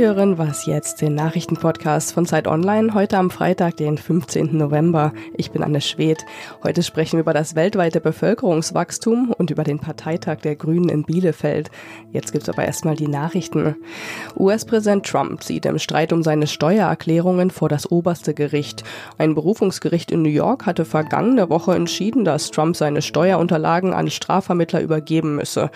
Hören Was jetzt, den Nachrichtenpodcast von Zeit Online, heute am Freitag, den 15. November. Ich bin Anne Schwedt. Heute sprechen wir über das weltweite Bevölkerungswachstum und über den Parteitag der Grünen in Bielefeld. Jetzt gibt's aber erstmal die Nachrichten. US-Präsident Trump zieht im Streit um seine Steuererklärungen vor das oberste Gericht. Ein Berufungsgericht in New York hatte vergangene Woche entschieden, dass Trump seine Steuerunterlagen an Strafvermittler übergeben müsse.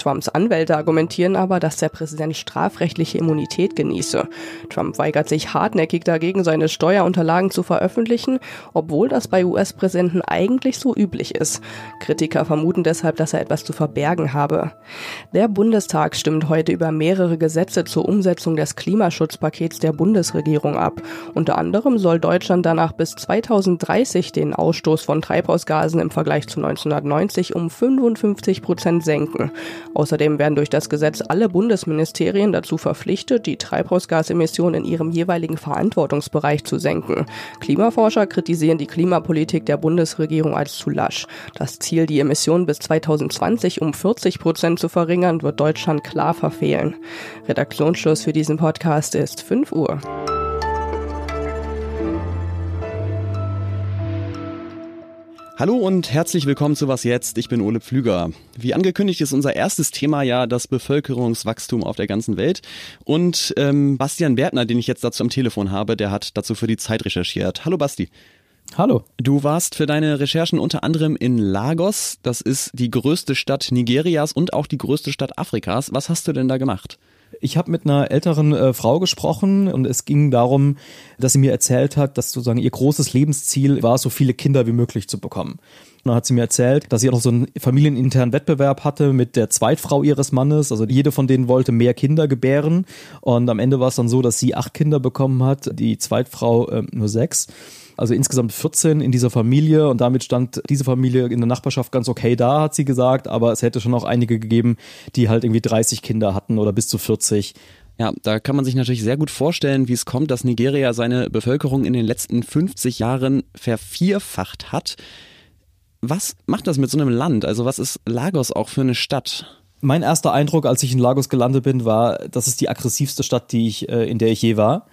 Trumps Anwälte argumentieren aber, dass der Präsident strafrechtliche Immunität genieße. Trump weigert sich hartnäckig dagegen, seine Steuerunterlagen zu veröffentlichen, obwohl das bei US-Präsidenten eigentlich so üblich ist. Kritiker vermuten deshalb, dass er etwas zu verbergen habe. Der Bundestag stimmt heute über mehrere Gesetze zur Umsetzung des Klimaschutzpakets der Bundesregierung ab. Unter anderem soll Deutschland danach bis 2030 den Ausstoß von Treibhausgasen im Vergleich zu 1990 um 55 Prozent senken. Außerdem werden durch das Gesetz alle Bundesministerien dazu verpflichtet, die Treibhausgasemissionen in ihrem jeweiligen Verantwortungsbereich zu senken. Klimaforscher kritisieren die Klimapolitik der Bundesregierung als zu lasch. Das Ziel, die Emissionen bis 2020 um 40 Prozent zu verringern, wird Deutschland klar verfehlen. Redaktionsschluss für diesen Podcast ist 5 Uhr. Hallo und herzlich willkommen zu Was jetzt? Ich bin Ole Pflüger. Wie angekündigt ist unser erstes Thema ja das Bevölkerungswachstum auf der ganzen Welt. Und ähm, Bastian Bertner, den ich jetzt dazu am Telefon habe, der hat dazu für die Zeit recherchiert. Hallo Basti. Hallo. Du warst für deine Recherchen unter anderem in Lagos. Das ist die größte Stadt Nigerias und auch die größte Stadt Afrikas. Was hast du denn da gemacht? Ich habe mit einer älteren äh, Frau gesprochen und es ging darum, dass sie mir erzählt hat, dass sozusagen ihr großes Lebensziel war, so viele Kinder wie möglich zu bekommen. Und dann hat sie mir erzählt, dass sie auch noch so einen familieninternen Wettbewerb hatte mit der Zweitfrau ihres Mannes. Also jede von denen wollte mehr Kinder gebären. Und am Ende war es dann so, dass sie acht Kinder bekommen hat, die Zweitfrau äh, nur sechs also insgesamt 14 in dieser Familie und damit stand diese Familie in der Nachbarschaft ganz okay da, hat sie gesagt, aber es hätte schon auch einige gegeben, die halt irgendwie 30 Kinder hatten oder bis zu 40. Ja, da kann man sich natürlich sehr gut vorstellen, wie es kommt, dass Nigeria seine Bevölkerung in den letzten 50 Jahren vervierfacht hat. Was macht das mit so einem Land? Also was ist Lagos auch für eine Stadt? Mein erster Eindruck, als ich in Lagos gelandet bin, war, das ist die aggressivste Stadt, die ich, äh, in der ich je war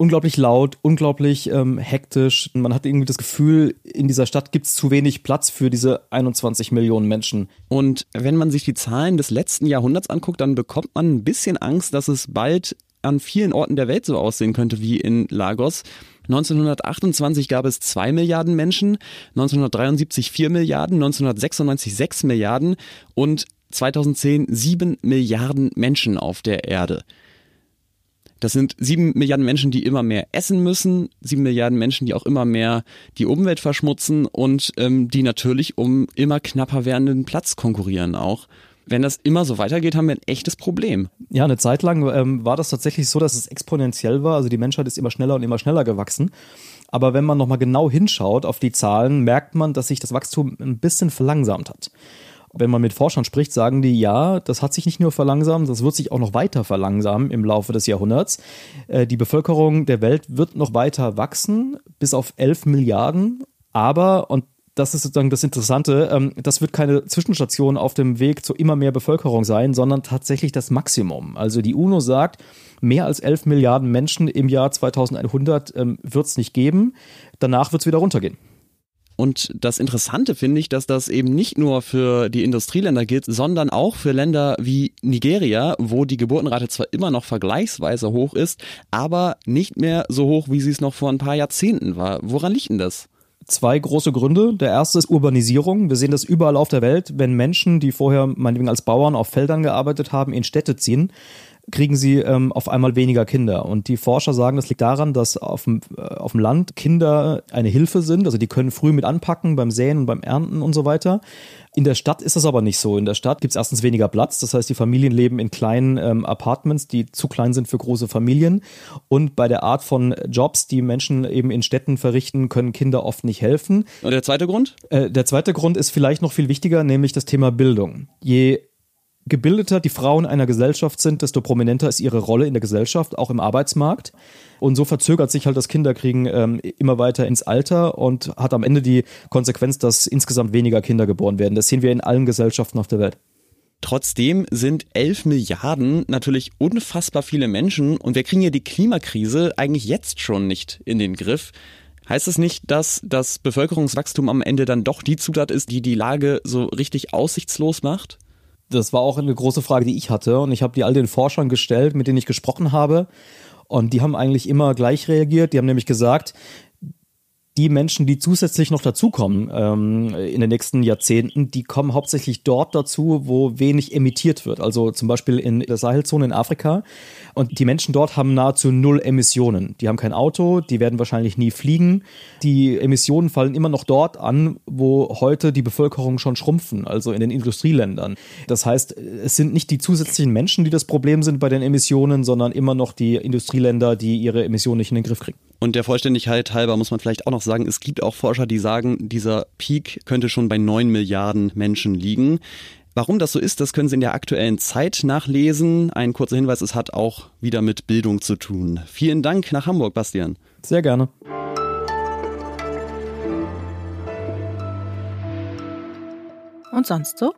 unglaublich laut, unglaublich ähm, hektisch. Man hat irgendwie das Gefühl, in dieser Stadt gibt es zu wenig Platz für diese 21 Millionen Menschen. Und wenn man sich die Zahlen des letzten Jahrhunderts anguckt, dann bekommt man ein bisschen Angst, dass es bald an vielen Orten der Welt so aussehen könnte wie in Lagos. 1928 gab es 2 Milliarden Menschen, 1973 4 Milliarden, 1996 6 Milliarden und 2010 7 Milliarden Menschen auf der Erde. Das sind sieben Milliarden Menschen, die immer mehr essen müssen, sieben Milliarden Menschen, die auch immer mehr die Umwelt verschmutzen und ähm, die natürlich um immer knapper werdenden Platz konkurrieren auch. Wenn das immer so weitergeht, haben wir ein echtes Problem. Ja, eine Zeit lang ähm, war das tatsächlich so, dass es exponentiell war. Also die Menschheit ist immer schneller und immer schneller gewachsen. Aber wenn man nochmal genau hinschaut auf die Zahlen, merkt man, dass sich das Wachstum ein bisschen verlangsamt hat. Wenn man mit Forschern spricht, sagen die, ja, das hat sich nicht nur verlangsamt, das wird sich auch noch weiter verlangsamen im Laufe des Jahrhunderts. Äh, die Bevölkerung der Welt wird noch weiter wachsen, bis auf 11 Milliarden. Aber, und das ist sozusagen das Interessante, ähm, das wird keine Zwischenstation auf dem Weg zu immer mehr Bevölkerung sein, sondern tatsächlich das Maximum. Also die UNO sagt, mehr als 11 Milliarden Menschen im Jahr 2100 ähm, wird es nicht geben. Danach wird es wieder runtergehen. Und das Interessante finde ich, dass das eben nicht nur für die Industrieländer gilt, sondern auch für Länder wie Nigeria, wo die Geburtenrate zwar immer noch vergleichsweise hoch ist, aber nicht mehr so hoch, wie sie es noch vor ein paar Jahrzehnten war. Woran liegt denn das? zwei große Gründe. Der erste ist Urbanisierung. Wir sehen das überall auf der Welt. Wenn Menschen, die vorher meinetwegen als Bauern auf Feldern gearbeitet haben, in Städte ziehen, kriegen sie ähm, auf einmal weniger Kinder. Und die Forscher sagen, das liegt daran, dass auf dem, äh, auf dem Land Kinder eine Hilfe sind. Also die können früh mit anpacken beim Säen und beim Ernten und so weiter. In der Stadt ist das aber nicht so. In der Stadt gibt es erstens weniger Platz. Das heißt, die Familien leben in kleinen ähm, Apartments, die zu klein sind für große Familien. Und bei der Art von Jobs, die Menschen eben in Städten verrichten, können Kinder oft nicht helfen. Und der zweite Grund? Äh, der zweite Grund ist vielleicht noch viel wichtiger, nämlich das Thema Bildung. Je gebildeter die Frauen einer Gesellschaft sind, desto prominenter ist ihre Rolle in der Gesellschaft, auch im Arbeitsmarkt. Und so verzögert sich halt das Kinderkriegen ähm, immer weiter ins Alter und hat am Ende die Konsequenz, dass insgesamt weniger Kinder geboren werden. Das sehen wir in allen Gesellschaften auf der Welt. Trotzdem sind 11 Milliarden natürlich unfassbar viele Menschen und wir kriegen ja die Klimakrise eigentlich jetzt schon nicht in den Griff. Heißt es nicht, dass das Bevölkerungswachstum am Ende dann doch die Zutat ist, die die Lage so richtig aussichtslos macht? Das war auch eine große Frage, die ich hatte und ich habe die all den Forschern gestellt, mit denen ich gesprochen habe und die haben eigentlich immer gleich reagiert. Die haben nämlich gesagt, die Menschen, die zusätzlich noch dazukommen ähm, in den nächsten Jahrzehnten, die kommen hauptsächlich dort dazu, wo wenig emittiert wird. Also zum Beispiel in der Sahelzone in Afrika. Und die Menschen dort haben nahezu null Emissionen. Die haben kein Auto, die werden wahrscheinlich nie fliegen. Die Emissionen fallen immer noch dort an, wo heute die Bevölkerung schon schrumpfen, also in den Industrieländern. Das heißt, es sind nicht die zusätzlichen Menschen, die das Problem sind bei den Emissionen, sondern immer noch die Industrieländer, die ihre Emissionen nicht in den Griff kriegen. Und der Vollständigkeit halber muss man vielleicht auch noch sagen, es gibt auch Forscher, die sagen, dieser Peak könnte schon bei neun Milliarden Menschen liegen. Warum das so ist, das können Sie in der aktuellen Zeit nachlesen. Ein kurzer Hinweis, es hat auch wieder mit Bildung zu tun. Vielen Dank nach Hamburg, Bastian. Sehr gerne. Und sonst so?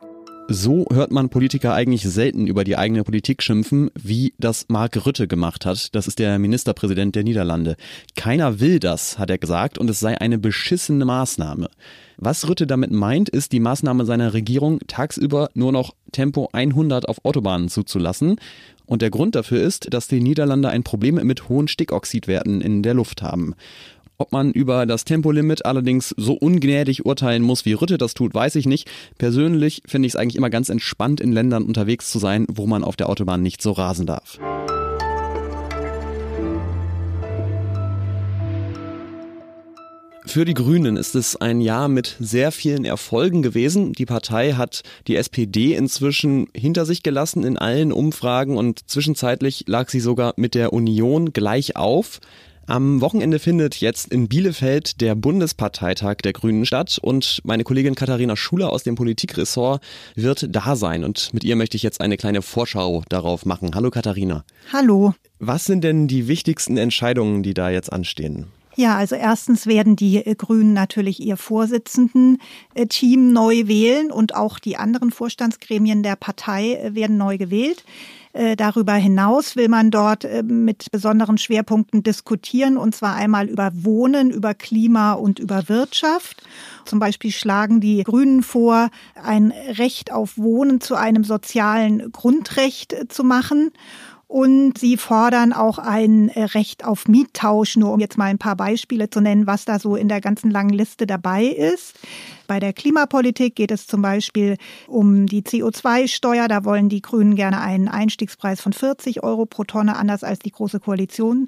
So hört man Politiker eigentlich selten über die eigene Politik schimpfen, wie das Mark Rütte gemacht hat. Das ist der Ministerpräsident der Niederlande. Keiner will das, hat er gesagt, und es sei eine beschissene Maßnahme. Was Rütte damit meint, ist die Maßnahme seiner Regierung, tagsüber nur noch Tempo 100 auf Autobahnen zuzulassen. Und der Grund dafür ist, dass die Niederlande ein Problem mit hohen Stickoxidwerten in der Luft haben. Ob man über das Tempolimit allerdings so ungnädig urteilen muss, wie Rütte das tut, weiß ich nicht. Persönlich finde ich es eigentlich immer ganz entspannt, in Ländern unterwegs zu sein, wo man auf der Autobahn nicht so rasen darf. Für die Grünen ist es ein Jahr mit sehr vielen Erfolgen gewesen. Die Partei hat die SPD inzwischen hinter sich gelassen in allen Umfragen und zwischenzeitlich lag sie sogar mit der Union gleich auf. Am Wochenende findet jetzt in Bielefeld der Bundesparteitag der Grünen statt und meine Kollegin Katharina Schuler aus dem Politikressort wird da sein und mit ihr möchte ich jetzt eine kleine Vorschau darauf machen. Hallo Katharina. Hallo. Was sind denn die wichtigsten Entscheidungen, die da jetzt anstehen? Ja, also erstens werden die Grünen natürlich ihr Vorsitzenden-Team äh, neu wählen und auch die anderen Vorstandsgremien der Partei äh, werden neu gewählt. Äh, darüber hinaus will man dort äh, mit besonderen Schwerpunkten diskutieren, und zwar einmal über Wohnen, über Klima und über Wirtschaft. Zum Beispiel schlagen die Grünen vor, ein Recht auf Wohnen zu einem sozialen Grundrecht äh, zu machen. Und sie fordern auch ein Recht auf Miettausch, nur um jetzt mal ein paar Beispiele zu nennen, was da so in der ganzen langen Liste dabei ist. Bei der Klimapolitik geht es zum Beispiel um die CO2-Steuer. Da wollen die Grünen gerne einen Einstiegspreis von 40 Euro pro Tonne, anders als die Große Koalition.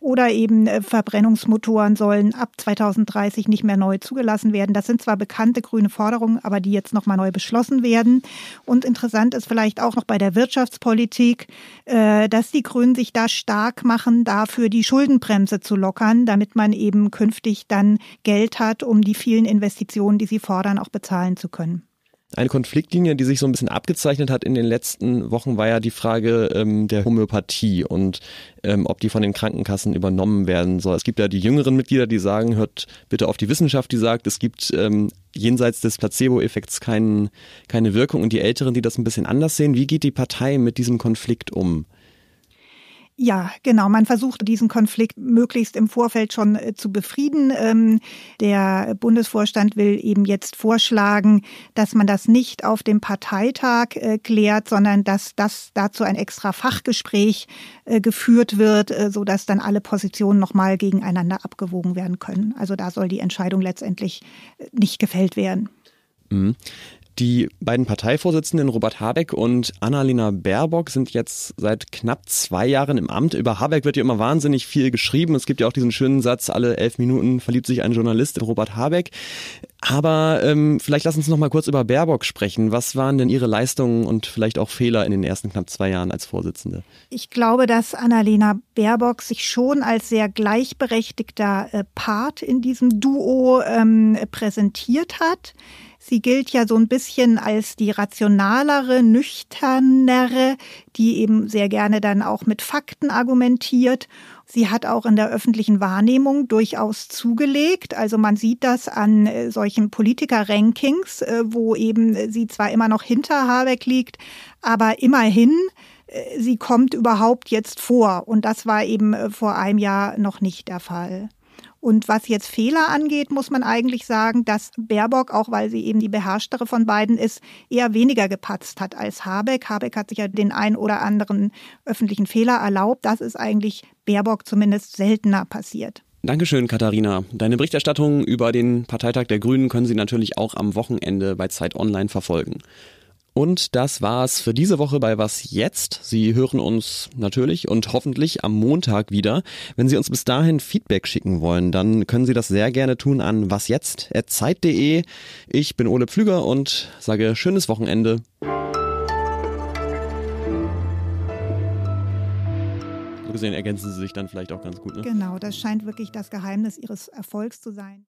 Oder eben äh, Verbrennungsmotoren sollen ab 2030 nicht mehr neu zugelassen werden. Das sind zwar bekannte grüne Forderungen, aber die jetzt nochmal neu beschlossen werden. Und interessant ist vielleicht auch noch bei der Wirtschaftspolitik, äh, dass die Grünen sich da stark machen, dafür die Schuldenbremse zu lockern, damit man eben künftig dann Geld hat, um die vielen Investitionen, die sie fordern, auch bezahlen zu können. Eine Konfliktlinie, die sich so ein bisschen abgezeichnet hat in den letzten Wochen, war ja die Frage ähm, der Homöopathie und ähm, ob die von den Krankenkassen übernommen werden soll. Es gibt ja die jüngeren Mitglieder, die sagen, hört bitte auf die Wissenschaft, die sagt, es gibt ähm, jenseits des Placebo-Effekts kein, keine Wirkung und die Älteren, die das ein bisschen anders sehen. Wie geht die Partei mit diesem Konflikt um? Ja, genau. Man versucht diesen Konflikt möglichst im Vorfeld schon äh, zu befrieden. Ähm, der Bundesvorstand will eben jetzt vorschlagen, dass man das nicht auf dem Parteitag äh, klärt, sondern dass das dazu ein extra Fachgespräch äh, geführt wird, so dass dann alle Positionen nochmal gegeneinander abgewogen werden können. Also da soll die Entscheidung letztendlich nicht gefällt werden. Die beiden Parteivorsitzenden Robert Habeck und Annalena Baerbock sind jetzt seit knapp zwei Jahren im Amt. Über Habeck wird ja immer wahnsinnig viel geschrieben. Es gibt ja auch diesen schönen Satz, alle elf Minuten verliebt sich ein Journalist in Robert Habeck. Aber ähm, vielleicht lass uns noch mal kurz über Baerbock sprechen. Was waren denn Ihre Leistungen und vielleicht auch Fehler in den ersten knapp zwei Jahren als Vorsitzende? Ich glaube, dass Annalena Baerbock sich schon als sehr gleichberechtigter äh, Part in diesem Duo ähm, präsentiert hat. Sie gilt ja so ein bisschen als die rationalere, nüchternere, die eben sehr gerne dann auch mit Fakten argumentiert. Sie hat auch in der öffentlichen Wahrnehmung durchaus zugelegt. Also man sieht das an äh, solchen Politiker-Rankings, äh, wo eben sie zwar immer noch hinter Habeck liegt, aber immerhin äh, sie kommt überhaupt jetzt vor. Und das war eben vor einem Jahr noch nicht der Fall. Und was jetzt Fehler angeht, muss man eigentlich sagen, dass Baerbock, auch weil sie eben die beherrschtere von beiden ist, eher weniger gepatzt hat als Habeck. Habeck hat sich ja den ein oder anderen öffentlichen Fehler erlaubt. Das ist eigentlich Baerbock zumindest seltener passiert. Dankeschön, Katharina. Deine Berichterstattung über den Parteitag der Grünen können Sie natürlich auch am Wochenende bei Zeit Online verfolgen. Und das war's für diese Woche bei Was jetzt? Sie hören uns natürlich und hoffentlich am Montag wieder. Wenn Sie uns bis dahin Feedback schicken wollen, dann können Sie das sehr gerne tun an wasjetzt.zeit.de. Ich bin Ole Pflüger und sage schönes Wochenende. So gesehen ergänzen Sie sich dann vielleicht auch ganz gut. Ne? Genau, das scheint wirklich das Geheimnis Ihres Erfolgs zu sein.